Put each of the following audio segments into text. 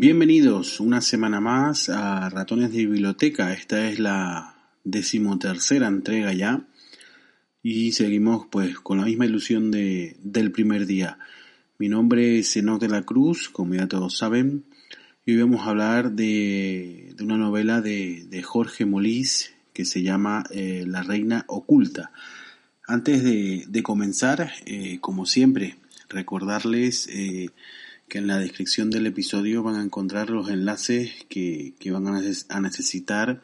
Bienvenidos una semana más a Ratones de Biblioteca. Esta es la decimotercera entrega ya y seguimos pues con la misma ilusión de, del primer día. Mi nombre es Enoch de la Cruz, como ya todos saben, y hoy vamos a hablar de, de una novela de, de, Jorge Molís que se llama eh, La Reina Oculta. Antes de, de comenzar, eh, como siempre, recordarles eh, que en la descripción del episodio van a encontrar los enlaces que, que van a necesitar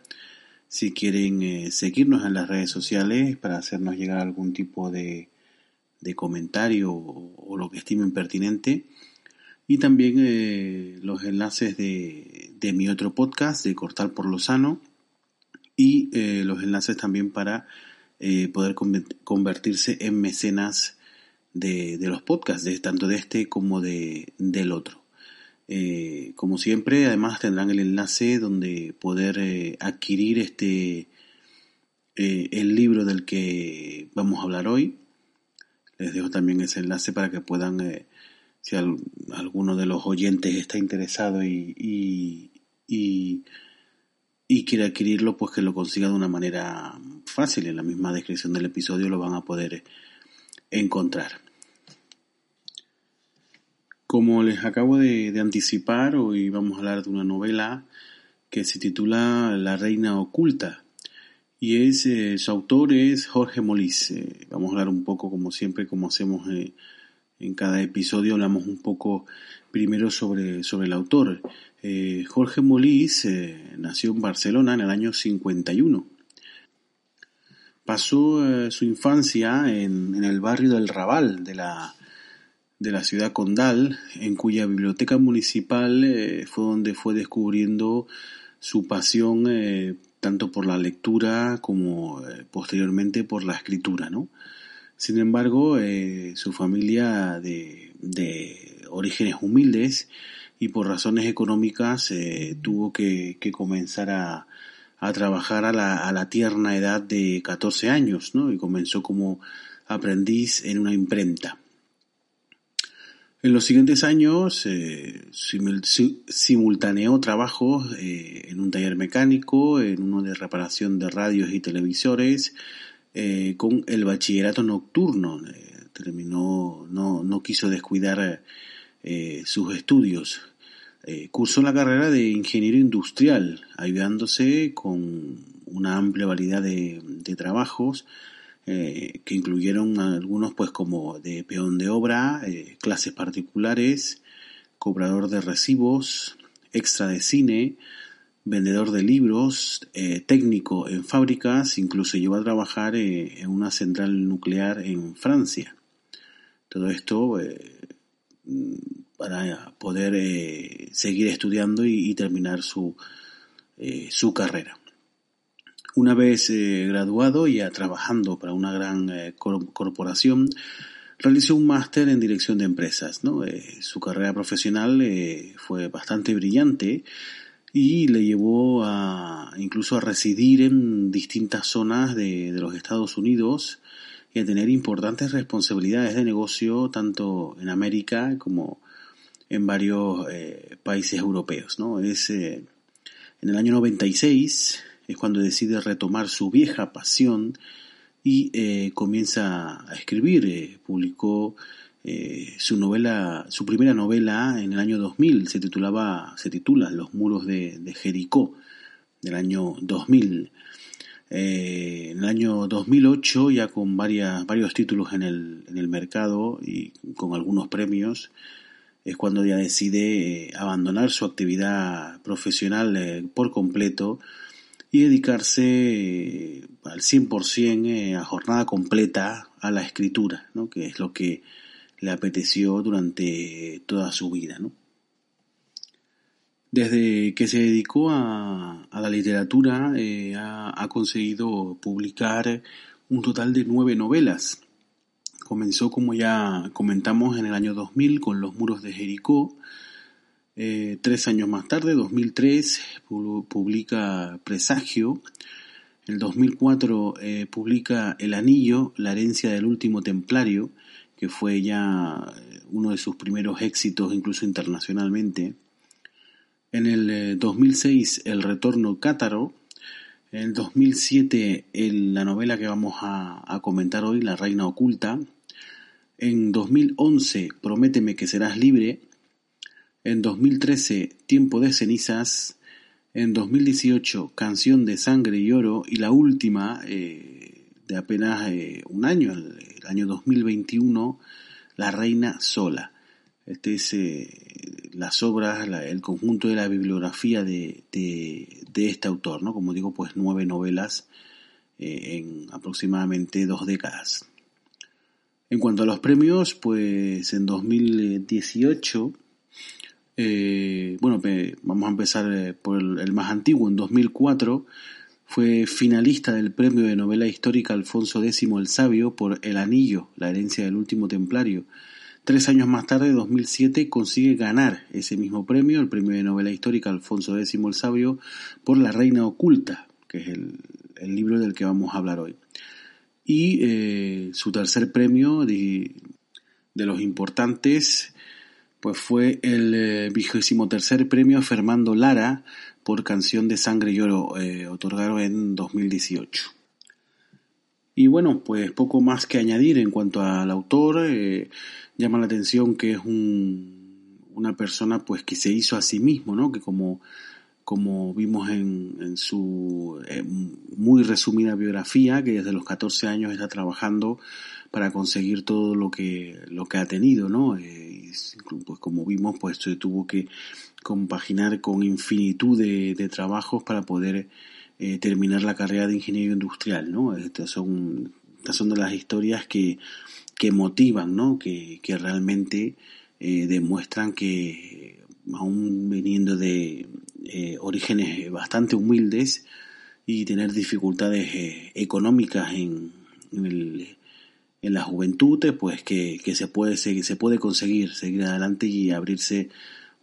si quieren eh, seguirnos en las redes sociales para hacernos llegar algún tipo de, de comentario o, lo que estimen pertinente. Y también eh, los enlaces de, de, mi otro podcast, de Cortar por lo Sano. Y eh, los enlaces también para poder convertirse en mecenas de, de, los podcasts, de, tanto de este como de, del otro. Eh, como siempre, además tendrán el enlace donde poder eh, adquirir este eh, el libro del que vamos a hablar hoy. Les dejo también ese enlace para que puedan, si al, alguno de los oyentes está interesado y, y, y, y, quiere adquirirlo, pues que lo consiga de una manera fácil. En la misma descripción del episodio lo van a poder encontrar. Como les acabo de, anticipar, hoy vamos a hablar de una novela que se titula La Reina Oculta y es eh, su autor es Jorge Molís. Eh, vamos a hablar un poco, como siempre, como hacemos eh, en cada episodio, hablamos un poco primero sobre, sobre el autor. Eh, Jorge Molís nació en Barcelona en el año 51. Pasó su infancia en, en el barrio del Raval de la de la ciudad condal, en cuya biblioteca municipal eh, fue donde fue descubriendo su pasión eh, tanto por la lectura como eh, posteriormente por la escritura, ¿no? Sin embargo, su familia de, de, orígenes humildes y por razones económicas tuvo que, que comenzar a, a trabajar a la, a la, tierna edad de 14 años, ¿no? Y comenzó como aprendiz en una imprenta. En los siguientes años eh, simultaneó trabajos eh, en un taller mecánico, en uno de reparación de radios y televisores, eh, con el bachillerato nocturno. Eh, terminó, no, no, quiso descuidar eh, sus estudios. cursó la carrera de ingeniero industrial, ayudándose con una amplia variedad de, de trabajos eh, que incluyeron algunos pues como de peón de obra, eh, clases particulares, cobrador de recibos, extra de cine, vendedor de libros, eh, técnico en fábricas, incluso llegó a trabajar eh, en una central nuclear en Francia. Todo esto para poder seguir estudiando y, y terminar su, su carrera. Una vez eh, graduado y trabajando para una gran eh, corporación, realizó un máster en dirección de empresas. ¿no? Eh, su carrera profesional eh, fue bastante brillante y le llevó a incluso a residir en distintas zonas de, los Estados Unidos y a tener importantes responsabilidades de negocio tanto en América como en varios países europeos. Es, en el año 96 es cuando decide retomar su vieja pasión y eh, comienza a escribir. Eh, publicó eh, su novela, su primera novela en el año 2000, se titulaba, se titula Los muros de, Jericó, del año 2000. Eh, en el año 2008, ya con varias, varios títulos en el, en el mercado y con algunos premios, es cuando ya decide abandonar su actividad profesional por completo y dedicarse eh, al 100% eh, a jornada completa a la escritura, ¿no? que es lo que le apeteció durante toda su vida. ¿no? Desde que se dedicó a, la literatura eh, ha, ha, conseguido publicar un total de nueve novelas. Comenzó, como ya comentamos, en el año 2000 con Los muros de Jericó, eh, tres años más tarde, 2003, publica Presagio. El 2004 eh, publica El Anillo, la herencia del último templario, que fue ya eh, uno de sus primeros éxitos, incluso internacionalmente. En el 2006 El Retorno Cátaro, en el 2007 la novela que vamos a, comentar hoy, La Reina Oculta, en 2011 Prométeme que serás libre, en 2013 Tiempo de cenizas, en 2018 Canción de Sangre y Oro y la última eh, de apenas eh, un año, el, año 2021, La Reina Sola. Este es eh, las obras, el conjunto de la bibliografía de, de, este autor, ¿no? Como digo, pues nueve novelas en aproximadamente dos décadas. En cuanto a los premios, pues en 2018 eh, bueno, vamos a empezar eh, por el, más antiguo. En 2004 fue finalista del premio de novela histórica Alfonso X el Sabio por El Anillo, la herencia del último templario. Tres años más tarde, en 2007, consigue ganar ese mismo premio, el premio de novela histórica Alfonso X el Sabio, por La Reina Oculta, que es el, libro del que vamos a hablar hoy. Y eh, su tercer premio de, de los importantes pues fue el eh, vigésimo tercer premio Fernando Lara por Canción de Sangre y Oro, eh, otorgado en 2018. Y bueno, pues poco más que añadir en cuanto al autor. Eh, llama la atención que es un, una persona pues que se hizo a sí mismo, ¿no? Que como, como vimos en, en su muy resumida biografía, que desde los 14 años está trabajando para conseguir todo lo que, lo que ha tenido, ¿no? Eh, pues como vimos, pues se tuvo que compaginar con infinitud de, trabajos para poder eh, terminar la carrera de ingeniero industrial, ¿no? Estas son, estas son de las historias que, que motivan, ¿no? Que, que realmente eh, demuestran que aún viniendo de orígenes bastante humildes y tener dificultades económicas en, en la juventud, pues que, se puede seguir, se puede conseguir seguir adelante y abrirse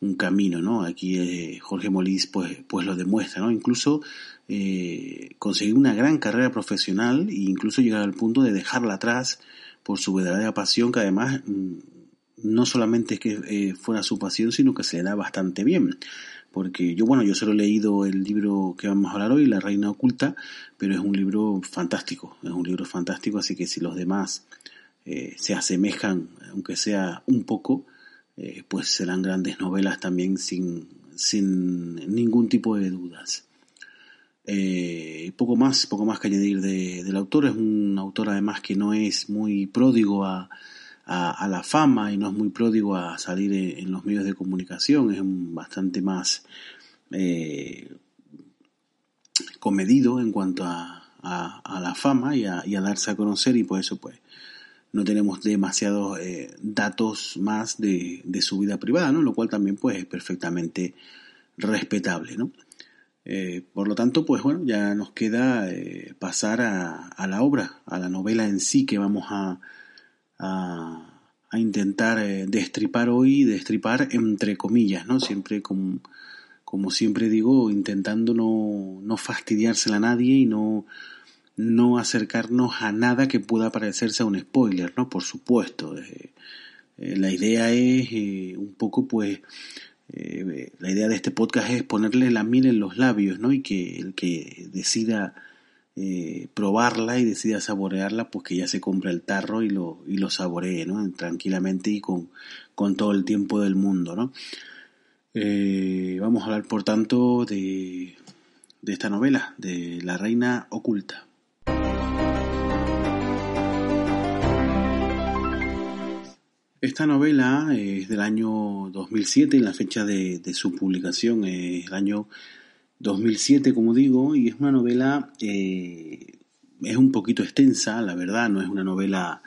un camino, ¿no? Aquí eh, Jorge Molís pues, pues lo demuestra, ¿no? Incluso eh, conseguir una gran carrera profesional e incluso llegar al punto de dejarla atrás por su verdadera pasión, que además mm, no solamente es que eh, fuera su pasión, sino que se le da bastante bien porque yo, bueno, yo solo he leído el libro que vamos a hablar hoy, La Reina Oculta, pero es un libro fantástico, es un libro fantástico, así que si los demás eh, se asemejan, aunque sea un poco, eh, pues serán grandes novelas también sin, sin ningún tipo de dudas. Eh, poco más, poco más que añadir del autor, es un autor además que no es muy pródigo a, a, la fama y no es muy pródigo a salir en, los medios de comunicación, es bastante más eh, comedido en cuanto a, la fama y, a, darse a conocer y por eso pues no tenemos demasiados eh, datos más de, su vida privada, ¿no? lo cual también pues es perfectamente respetable. ¿no? Eh, por lo tanto, pues bueno, ya nos queda pasar a, la obra, a la novela en sí que vamos a, a, intentar eh, destripar hoy, destripar entre comillas, ¿no? Siempre como, como siempre digo, intentando no, no fastidiársela a nadie y no, no acercarnos a nada que pueda parecerse a un spoiler, ¿no? Por supuesto. Eh, eh, la idea es un poco, pues, la idea de este podcast es ponerle la miel en los labios, ¿no? Y que el que decida eh, probarla y decida saborearla, pues que ya se compra el tarro y lo, y lo saboree, ¿no? Tranquilamente y con, con todo el tiempo del mundo, ¿no? Eh, vamos a hablar, por tanto, de, de esta novela, de La Reina Oculta. Esta novela es del año 2007 y la fecha de, de su publicación es el año 2007, como digo, y es una novela, eh, es un poquito extensa, la verdad, no es una novela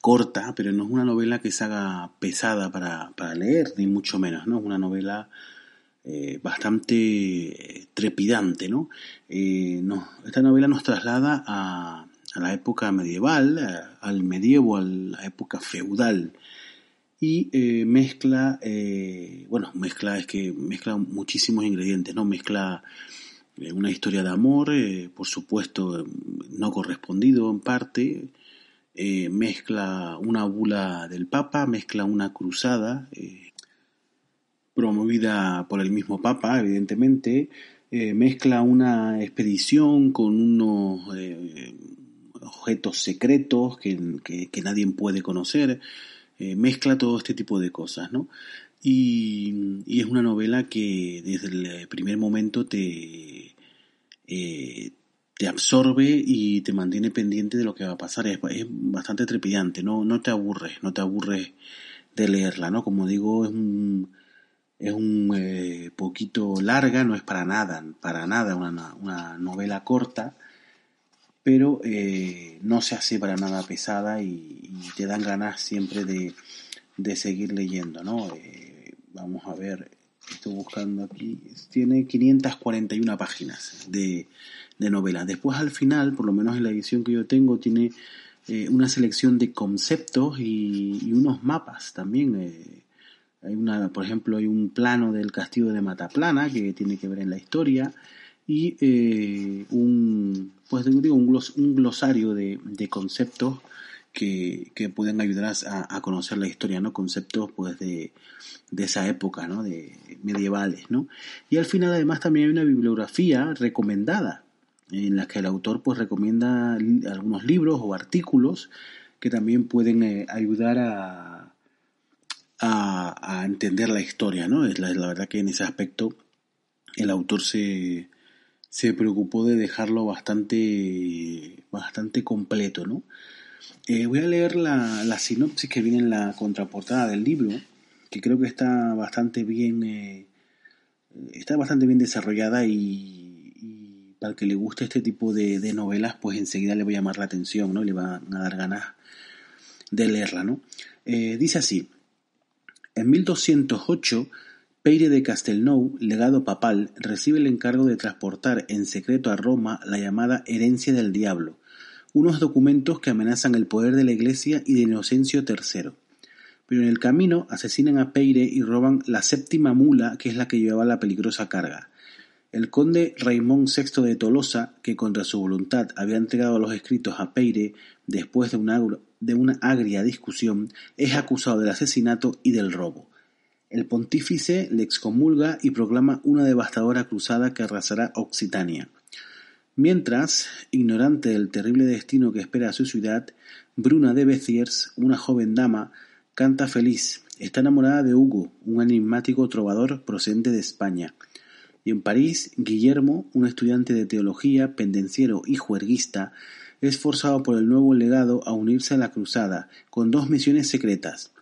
corta, pero no es una novela que se haga pesada para, leer, ni mucho menos, ¿no? Es una novela eh, bastante trepidante, ¿no? Eh, ¿no? Esta novela nos traslada a, a la época medieval, al medievo, a la época feudal y eh, mezcla, eh, bueno, mezcla es que mezcla muchísimos ingredientes, ¿no? Mezcla eh, una historia de amor, por supuesto, no correspondido en parte, mezcla una bula del Papa, mezcla una cruzada, promovida por el mismo Papa, evidentemente, mezcla una expedición con unos objetos secretos que, nadie puede conocer, mezcla todo este tipo de cosas, ¿no? Y, es una novela que desde el primer momento te, eh, te absorbe y te mantiene pendiente de lo que va a pasar. Es, bastante trepidante, ¿no? no te aburres, no te aburres de leerla, ¿no? Como digo, es un, es un eh, poquito larga, no es para nada, para nada una, una novela corta, pero eh, no se hace para nada pesada y, te dan ganas siempre de, de seguir leyendo, ¿no? vamos a ver, estoy buscando aquí, tiene 541 páginas de, de novela. Después al final, por lo menos en la edición que yo tengo, tiene eh, una selección de conceptos y, unos mapas también. Eh, hay una, por ejemplo, hay un plano del castillo de Mataplana que tiene que ver en la historia y eh, un, pues digo, un, un glosario de, de conceptos que, que, pueden ayudar a, a, conocer la historia, ¿no? Conceptos pues de, de esa época, ¿no? De medievales, ¿no? Y al final además también hay una bibliografía recomendada en la que el autor pues recomienda algunos libros o artículos que también pueden eh, ayudar a, a, a, entender la historia, ¿no? Es la, la, verdad que en ese aspecto el autor se, se preocupó de dejarlo bastante, bastante completo, ¿no? Eh, voy a leer la, la sinopsis que viene en la contraportada del libro que creo que está bastante bien eh, está bastante bien desarrollada y, para el que le guste este tipo de, novelas pues enseguida le va a llamar la atención no le va a dar ganas de leerla no eh, dice así en 1208 Peire de Castelnau, legado papal, recibe el encargo de transportar en secreto a Roma la llamada herencia del diablo, unos documentos que amenazan el poder de la Iglesia y de Inocencio III pero en el camino asesinan a Peire y roban la séptima mula que es la que llevaba la peligrosa carga. El conde Raimón VI de Tolosa, que contra su voluntad había entregado los escritos a Peire después de una agria discusión, es acusado del asesinato y del robo. El pontífice le excomulga y proclama una devastadora cruzada que arrasará Occitania. Mientras, ignorante del terrible destino que espera a su ciudad, Bruna de Béziers, una joven dama, Canta feliz, está enamorada de Hugo, un enigmático trovador procedente de España. Y en París, Guillermo, un estudiante de teología, pendenciero y juerguista, es forzado por el nuevo legado a unirse a la cruzada, con dos misiones secretas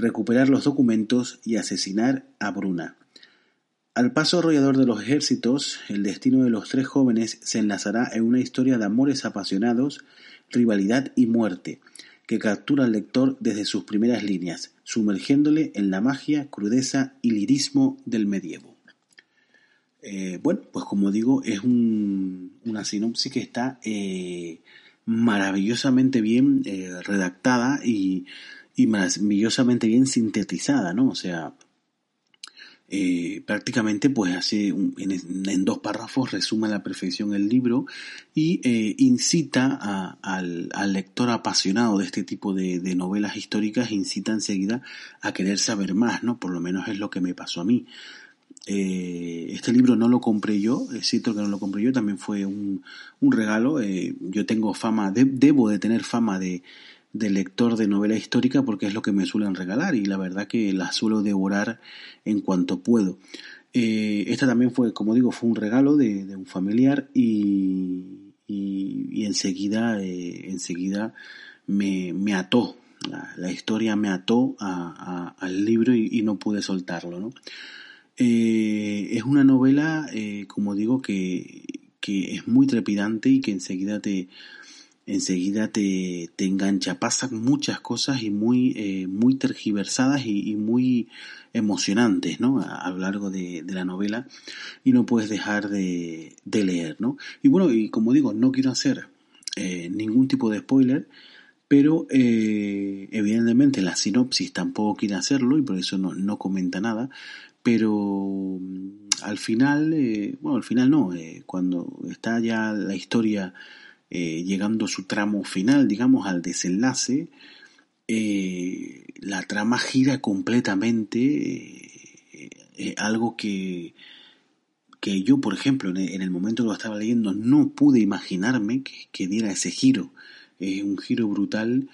recuperar los documentos y asesinar a Bruna. Al paso arrollador de los ejércitos, el destino de los tres jóvenes se enlazará en una historia de amores apasionados, rivalidad y muerte, que captura al lector desde sus primeras líneas, sumergiéndole en la magia, crudeza y lirismo del medievo. Eh, bueno, pues como digo, es una sinopsis que está eh, maravillosamente bien eh, redactada y, y, maravillosamente bien sintetizada, ¿no? O sea, eh, prácticamente pues hace en, dos párrafos resume a la perfección el libro y eh, incita al, lector apasionado de este tipo de, novelas históricas, incita enseguida a querer saber más, ¿no? Por lo menos es lo que me pasó a mí. Eh, este libro no lo compré yo, es cierto que no lo compré yo, también fue un, un regalo. yo tengo fama, debo de tener fama de, de lector de novela histórica porque es lo que me suelen regalar y la verdad que la suelo devorar en cuanto puedo. Eh, esta también fue, como digo, fue un regalo de, un familiar y, y, enseguida, eh, enseguida me, me ató, la, historia me ató al libro y, no pude soltarlo. ¿no? Eh, es una novela, como digo, que, que es muy trepidante y que enseguida te, enseguida te, te engancha. Pasan muchas cosas y muy, eh, muy tergiversadas y, muy emocionantes, ¿no? A, lo largo de, la novela y no puedes dejar de, de, leer, ¿no? Y bueno, y como digo, no quiero hacer eh, ningún tipo de spoiler, pero eh, evidentemente la sinopsis tampoco quiere hacerlo y por eso no, no comenta nada, pero mm, al final, bueno, al final no, cuando está ya la historia eh, llegando a su tramo final, digamos, al desenlace, eh, la trama gira completamente eh, algo que, que yo, por ejemplo, en el momento que lo estaba leyendo, no pude imaginarme que, que diera ese giro. Es un giro brutal.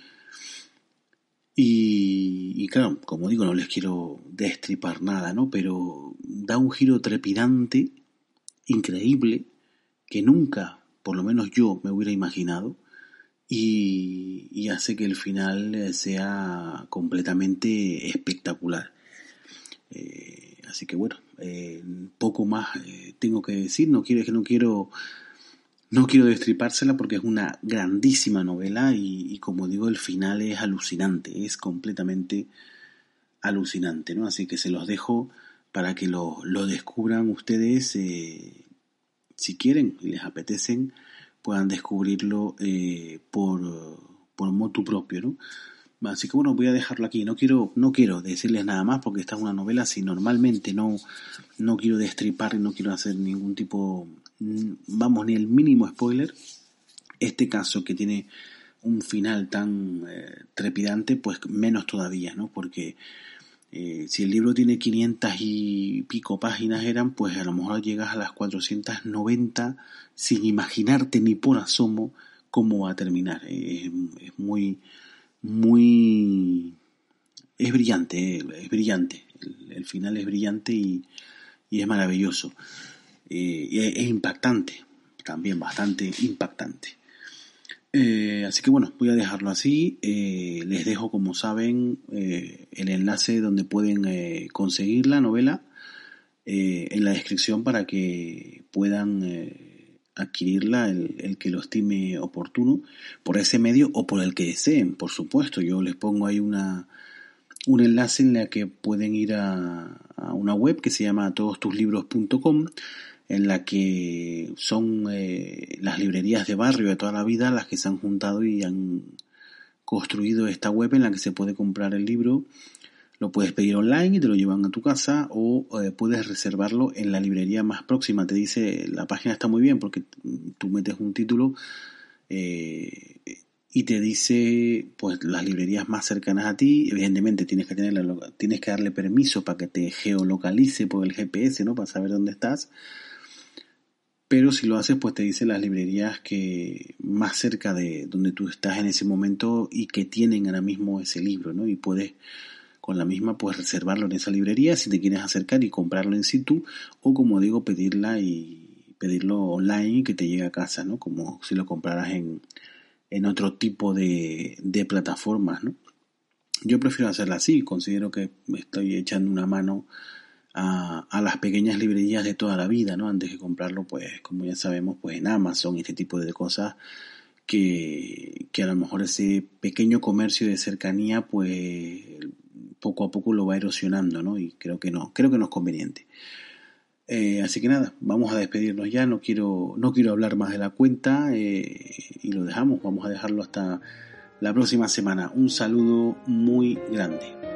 Y, y, claro, como digo, no les quiero destripar nada, ¿no? Pero da un giro trepidante, increíble, que nunca, por lo menos yo, me hubiera imaginado. Y, hace que el final sea completamente espectacular. Eh, así que bueno, eh, poco más eh, tengo que decir. No quiero no quiero no quiero destripársela porque es una grandísima novela y, como digo el final es alucinante, es completamente alucinante, ¿no? Así que se los dejo para que lo, lo descubran ustedes eh, si quieren y les apetecen puedan descubrirlo eh, por, por motu propio, ¿no? Así que bueno, voy a dejarlo aquí. No quiero, no quiero decirles nada más porque esta es una novela. Si normalmente no, no quiero destripar y no quiero hacer ningún tipo, mm, vamos, ni el mínimo spoiler, este caso que tiene un final tan eh, trepidante, pues menos todavía, ¿no? Porque eh, si el libro tiene 500 y pico páginas eran, pues a lo mejor llegas a las 490 sin imaginarte ni por asomo cómo va a terminar. es muy muy... es brillante, es brillante. El, final es brillante y, es maravilloso. Eh, es, impactante, también bastante impactante. Eh, así que bueno, voy a dejarlo así. Eh, les dejo, como saben, el enlace donde pueden conseguir la novela en la descripción para que puedan adquirirla el, que lo estime oportuno por ese medio o por el que deseen, por supuesto. Yo les pongo ahí una, un enlace en la que pueden ir a, una web que se llama todostuslibros.com en la que son eh, las librerías de barrio de toda la vida las que se han juntado y han construido esta web en la que se puede comprar el libro lo puedes pedir online y te lo llevan a tu casa o eh, puedes reservarlo en la librería más próxima. Te dice, la página está muy bien porque tú metes un título eh, y te dice pues las librerías más cercanas a ti. Evidentemente tienes que, tener tienes que darle permiso para que te geolocalice por el GPS, ¿no? Para saber dónde estás. Pero si lo haces, pues te dice las librerías que más cerca de donde tú estás en ese momento y que tienen ahora mismo ese libro, ¿no? Y puedes con la misma puedes reservarlo en esa librería si te quieres acercar y comprarlo en situ o como digo pedirla y pedirlo online y que te llegue a casa, ¿no? Como si lo compraras en, en otro tipo de, de plataformas, ¿no? Yo prefiero hacerla así, considero que estoy echando una mano a, las pequeñas librerías de toda la vida, ¿no? Antes de comprarlo, pues, como ya sabemos, pues en Amazon, este tipo de cosas, que, que a lo mejor ese pequeño comercio de cercanía, pues poco a poco lo va erosionando, ¿no? Y creo que no, creo que no es conveniente. Eh, así que nada, vamos a despedirnos ya, no quiero, no quiero hablar más de la cuenta eh, y lo dejamos, vamos a dejarlo hasta la próxima semana. Un saludo muy grande.